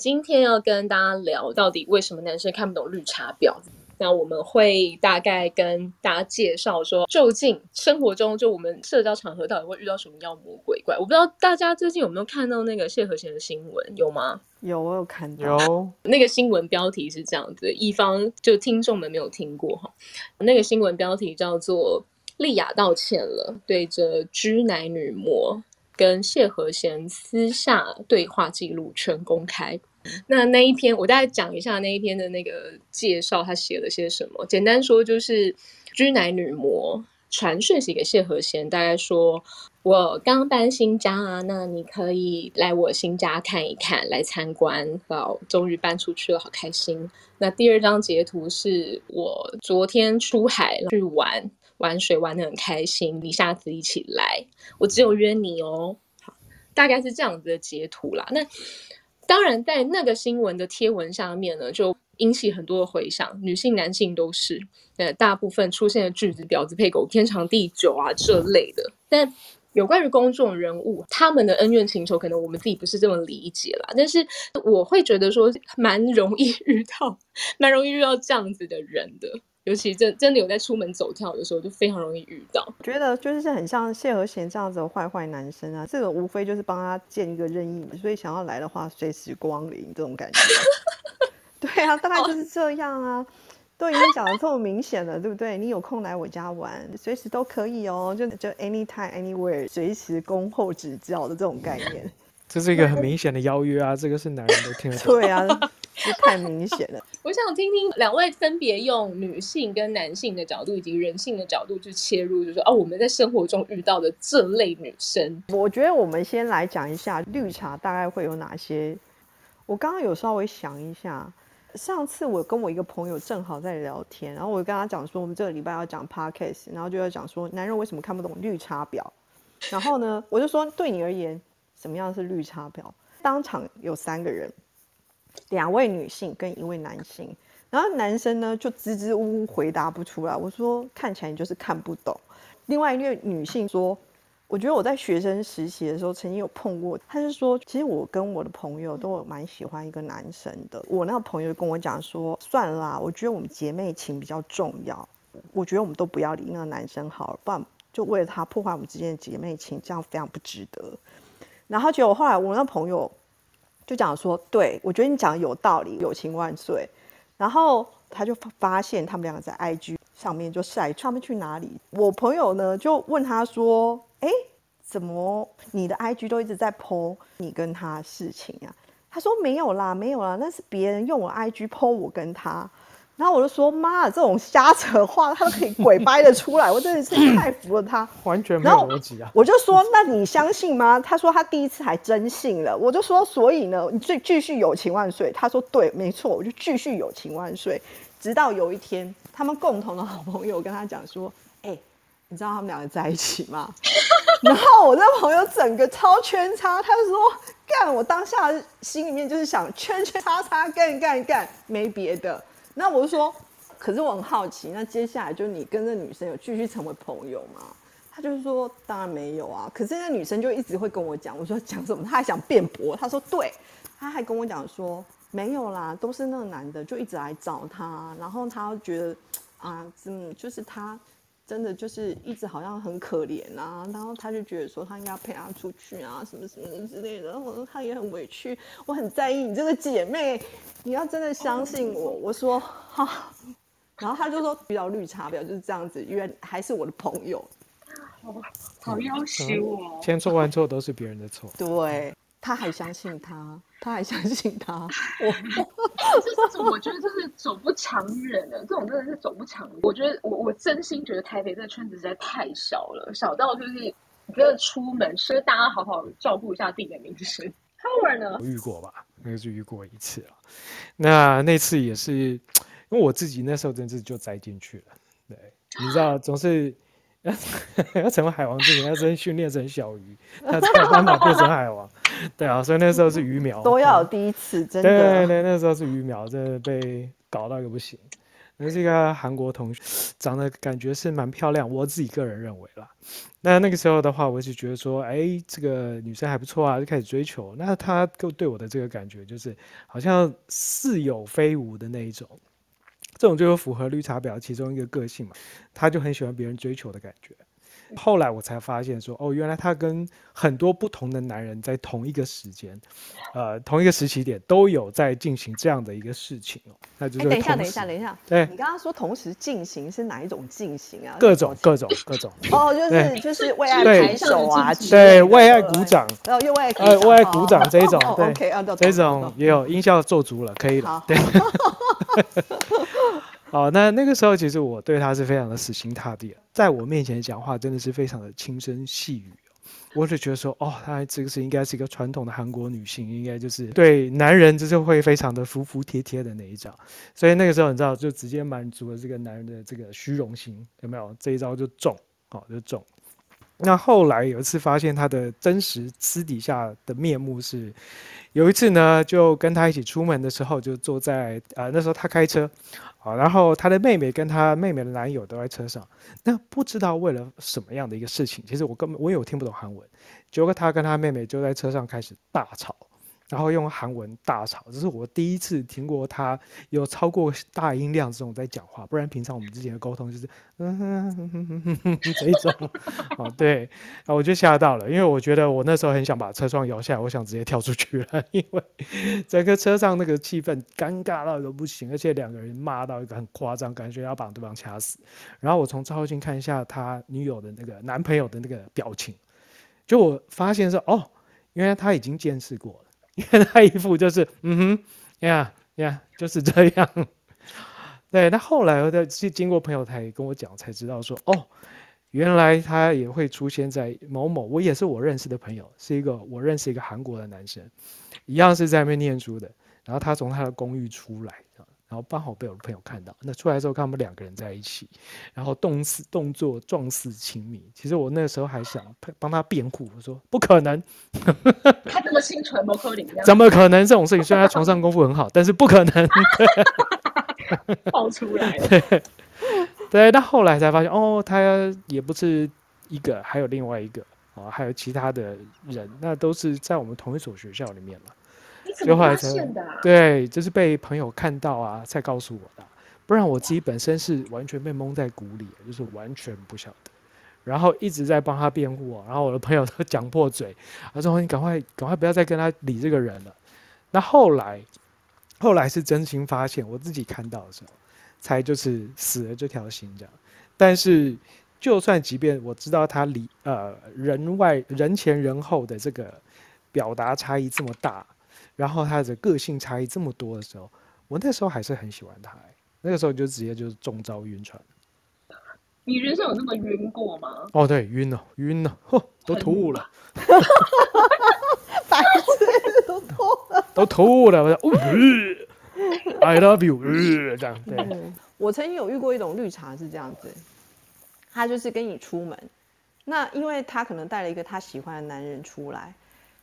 今天要跟大家聊到底为什么男生看不懂绿茶婊。那我们会大概跟大家介绍说，究竟生活中就我们社交场合到底会遇到什么妖魔鬼怪？我不知道大家最近有没有看到那个谢和弦的新闻，有吗？有，我有看到。有那个新闻标题是这样子，一方就听众们没有听过哈。那个新闻标题叫做“丽雅道歉了”，对着居奶女模跟谢和弦私下对话记录全公开。那那一篇，我大概讲一下那一篇的那个介绍，他写了些什么。简单说，就是居奶女模传讯息给谢和弦，大概说：“我刚搬新家啊，那你可以来我新家看一看，来参观。好，终于搬出去了，好开心。”那第二张截图是我昨天出海去玩，玩水玩的很开心，你下次一起来，我只有约你哦。大概是这样子的截图啦。那。当然，在那个新闻的贴文下面呢，就引起很多的回响，女性、男性都是。呃，大部分出现的句子“婊子配狗，天长地久”啊这类的。但有关于公众人物他们的恩怨情仇，可能我们自己不是这么理解啦。但是我会觉得说，蛮容易 遇到，蛮容易遇到这样子的人的。尤其真真的有在出门走跳的时候，就非常容易遇到。觉得就是很像谢和弦这样子的坏坏男生啊，这个无非就是帮他建一个任意门，所以想要来的话随时光临这种感觉。对啊，大概就是这样啊，都已经讲的这么明显了，对不对？你有空来我家玩，随时都可以哦，就就 anytime anywhere，随时恭候指教的这种概念。这是一个很明显的邀约啊，这个是男人都听得懂。对啊，这太明显了。我想听听两位分别用女性跟男性的角度以及人性的角度去切入，就说哦，我们在生活中遇到的这类女生。我觉得我们先来讲一下绿茶大概会有哪些。我刚刚有稍微想一下，上次我跟我一个朋友正好在聊天，然后我跟他讲说，我们这个礼拜要讲 podcast，然后就要讲说男人为什么看不懂绿茶婊。然后呢，我就说对你而言。什么样是绿茶婊？当场有三个人，两位女性跟一位男性，然后男生呢就支支吾吾回答不出来。我说看起来你就是看不懂。另外一位女性说，我觉得我在学生实习的时候曾经有碰过。她是说，其实我跟我的朋友都有蛮喜欢一个男生的。我那个朋友跟我讲说，算啦，我觉得我们姐妹情比较重要。我觉得我们都不要理那个男生好了，不然就为了他破坏我们之间的姐妹情，这样非常不值得。然后结果后来我那朋友就讲说，对我觉得你讲的有道理，友情万岁。然后他就发现他们两个在 IG 上面就晒他们去哪里。我朋友呢就问他说，哎，怎么你的 IG 都一直在 po 你跟他事情啊？他说没有啦，没有啦，那是别人用我 IG po 我跟他。然后我就说：“妈，这种瞎扯话，他都可以鬼掰的出来，我真的是 太服了他，完全没有逻辑啊！”我就说：“那你相信吗？”他说：“他第一次还真信了。”我就说：“所以呢，你最继续友情万岁。”他说：“对，没错，我就继续友情万岁。”直到有一天，他们共同的好朋友跟他讲说：“哎，你知道他们两个在一起吗？” 然后我那朋友整个超圈叉，他就说：“干！”我当下心里面就是想圈圈叉叉干干干，没别的。那我就说，可是我很好奇，那接下来就你跟这女生有继续成为朋友吗？他就是说，当然没有啊。可是那女生就一直会跟我讲，我说讲什么？她还想辩驳。她说，对，她还跟我讲说，没有啦，都是那个男的就一直来找她，然后她觉得啊，嗯，就是她。真的就是一直好像很可怜啊，然后他就觉得说他应该陪他出去啊，什么什么之类的，然后他也很委屈，我很在意你这个姐妹，你要真的相信我。我说哈，然后他就说比较绿茶婊就是这样子，因为还是我的朋友，好好要求我，千错万错都是别人的错，对。他还相信他，他还相信他。我，这是我觉得就是走不长远的，这种真的是走不长远。我觉得我我真心觉得台北这个圈子实在太小了，小到就是你觉得出门，所以大家好好照顾一下自己的名声。Howard 呢？遇过吧？那个是遇过一次了。那那次也是，因为我自己那时候真是就栽进去了。对，你知道，总是。要 要成为海王之前，要先训练成小鱼，他才有办法变成海王。对啊，所以那时候是鱼苗，都要有第一次，真的。对对，那时候是鱼苗，真的被搞到一个不行。那是一个韩国同学，长得感觉是蛮漂亮，我自己个人认为啦。那那个时候的话，我就觉得说，哎，这个女生还不错啊，就开始追求。那她给对我的这个感觉，就是好像似有非无的那一种，这种就符合绿茶婊其中一个个性嘛，她就很喜欢别人追求的感觉。后来我才发现说，哦，原来她跟很多不同的男人在同一个时间，呃，同一个时期点都有在进行这样的一个事情哦。那就是等一下，等一下，等一下，对你刚刚说同时进行是哪一种进行啊？各种各种各种，哦，就是就是为爱对拍手啊，对为爱鼓，掌，然后又为爱鼓呃，掌，为爱鼓掌这一种对 OK 这种也有音效做足了，可以了。对。哦，那那个时候其实我对他是非常的死心塌地，在我面前讲话真的是非常的轻声细语。我就觉得说，哦，她这个是应该是一个传统的韩国女性，应该就是对男人就是会非常的服服帖帖的那一招。所以那个时候你知道，就直接满足了这个男人的这个虚荣心，有没有？这一招就中，哦，就中。那后来有一次发现他的真实私底下的面目是，有一次呢，就跟他一起出门的时候，就坐在呃那时候他开车，好，然后他的妹妹跟他妹妹的男友都在车上，那不知道为了什么样的一个事情，其实我根本我也有听不懂韩文，结果他跟他妹妹就在车上开始大吵。然后用韩文大吵，这是我第一次听过他有超过大音量这种在讲话，不然平常我们之前的沟通就是嗯哼哼哼哼哼哼这种，哦对，然后我就吓到了，因为我觉得我那时候很想把车窗摇下来，我想直接跳出去了，因为 整个车上那个气氛尴尬到一个不行，而且两个人骂到一个很夸张，感觉要把对方掐死。然后我从照后镜看一下他女友的那个男朋友的那个表情，就我发现说哦，原来他已经见识过了。因为他一副就是嗯哼呀呀，就是这样。对，那后来我的经经过朋友才跟我讲，才知道说哦，原来他也会出现在某某，我也是我认识的朋友，是一个我认识一个韩国的男生，一样是在那边念书的，然后他从他的公寓出来，然后刚好被我的朋友看到，那出来之后看他们两个人在一起，然后动似动作状似亲密。其实我那时候还想帮帮他辩护，我说不可能，他这么清纯，摩柯林这样怎么可能这种事情？虽然他床上功夫很好，但是不可能。爆出来了？对，那后来才发现，哦，他也不是一个，还有另外一个哦、还有其他的人，那都是在我们同一所学校里面嘛。就后来才？对，就是被朋友看到啊，才告诉我的，不然我自己本身是完全被蒙在鼓里，就是完全不晓得。然后一直在帮他辩护哦，然后我的朋友都 讲破嘴，他说：“你赶快赶快不要再跟他理这个人了。”那后来，后来是真心发现，我自己看到的时候，才就是死了这条心这样。但是，就算即便我知道他里呃人外人前人后的这个表达差异这么大，然后他的个性差异这么多的时候，我那时候还是很喜欢他、欸。那个时候就直接就是中招晕船。你人生有那么晕过吗？哦，对，晕了，晕了，嚯，都吐了，白痴都吐了。都吐了，我说，哦呃，I love you，呃，这样，对，嗯，我曾经有遇过一种绿茶是这样子，他就是跟你出门，那因为他可能带了一个他喜欢的男人出来，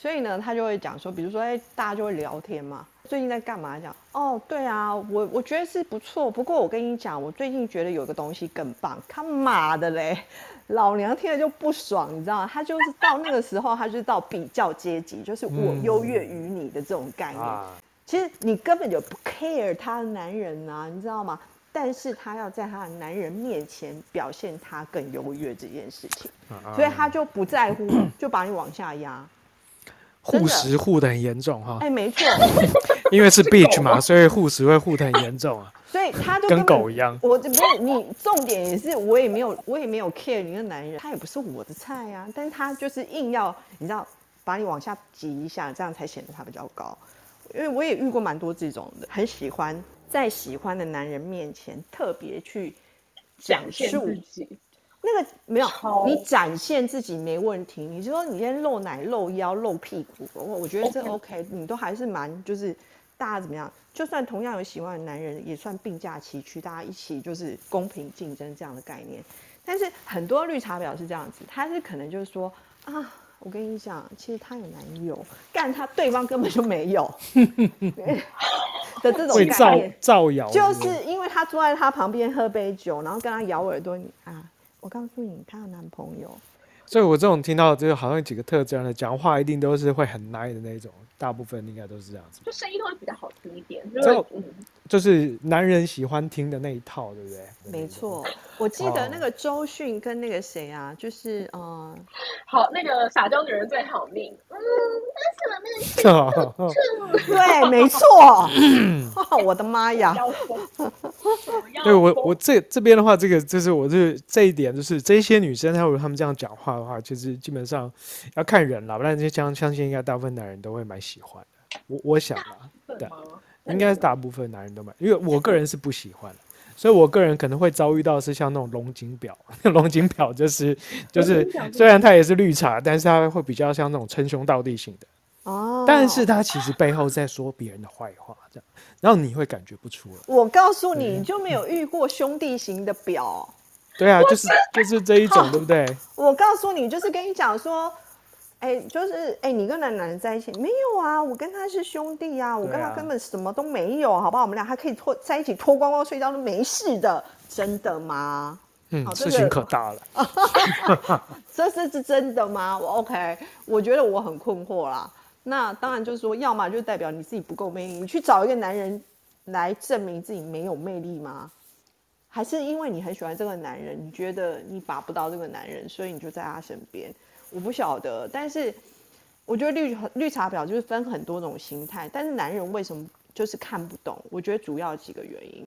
所以呢，他就会讲说，比如说，哎、大家就会聊天嘛，最近在干嘛？讲，哦，对啊，我我觉得是不错，不过我跟你讲，我最近觉得有个东西更棒，他妈的嘞！老娘听了就不爽，你知道吗？他就是到那个时候，他就到比较阶级，就是我优越于你的这种概念。啊，其实你根本就不 care 他的男人呐、你知道吗？但是他要在他的男人面前表现他更优越这件事情，啊所以他就不在乎，就把你往下压。真护食护的很严重哈。哎、，没错，因为是 beach 嘛，所以护食会护的很严重啊，所以他就跟狗一样。我这不是你，重点也是我也没有，我也没有 care 你的男人，他也不是我的菜呀、但是他就是硬要，你知道，把你往下挤一下，这样才显得他比较高。因为我也遇过蛮多这种的，很喜欢在喜欢的男人面前特别去讲述自己，那个没有，你展现自己没问题。你说你今天露奶、露腰、露屁股，我我觉得这 OK 你都还是蛮就是大家怎么样？就算同样有喜欢的男人，也算并驾齐驱，大家一起就是公平竞争这样的概念。但是很多绿茶婊是这样子，他是可能就是说啊，我跟你讲，其实他有男友，干他对方根本就没有 的这种会造概念。造谣，就是因为他坐在他旁边喝杯酒，然后跟他咬耳朵，你啊，我告诉你，她有男朋友。所以我这种听到就是好像几个特征的讲话，一定都是会很 nice 的那种，大部分应该都是这样子，就声音会比较好听一点，就嗯，就是男人喜欢听的那一套，对不对？没错，我记得哦那个周迅跟那个谁啊，就是呃，好，那个撒娇女人最好命，嗯，但是我那个对，没错，我的妈呀！对我，疯我这这边的话，这个就是我这这一点，就是这些女生，她如果她们这样讲话的话，其实基本上要看人啦，不然就相相信应该大部分男人都会蛮喜欢的。我我想啊，对吗？应该是大部分男人都买，因为我个人是不喜欢，所以我个人可能会遭遇到是像那种龙井表，龙井表就是就是虽然它也是绿茶，但是它会比较像那种称兄道弟型的，哦，但是它其实背后在说别人的坏话，这样，然后你会感觉不出来。我告诉你，你就没有遇过兄弟型的表。对啊，就是就是这一种，对不对？我告诉你，就是跟你讲说，哎、就是哎、你跟男男人在一起没有啊？我跟他是兄弟啊，我跟他根本什么都没有，好不好？我们俩还可以脱在一起脱光光睡觉都没事的，真的吗？嗯事情可大了。这这是真的吗？我 OK，我觉得我很困惑啦。那当然就是说，要么就代表你自己不够魅力，你去找一个男人来证明自己没有魅力吗？还是因为你很喜欢这个男人，你觉得你把不到这个男人，所以你就在他身边？我不晓得，但是我觉得绿绿茶婊就是分很多种心态，但是男人为什么就是看不懂？我觉得主要几个原因。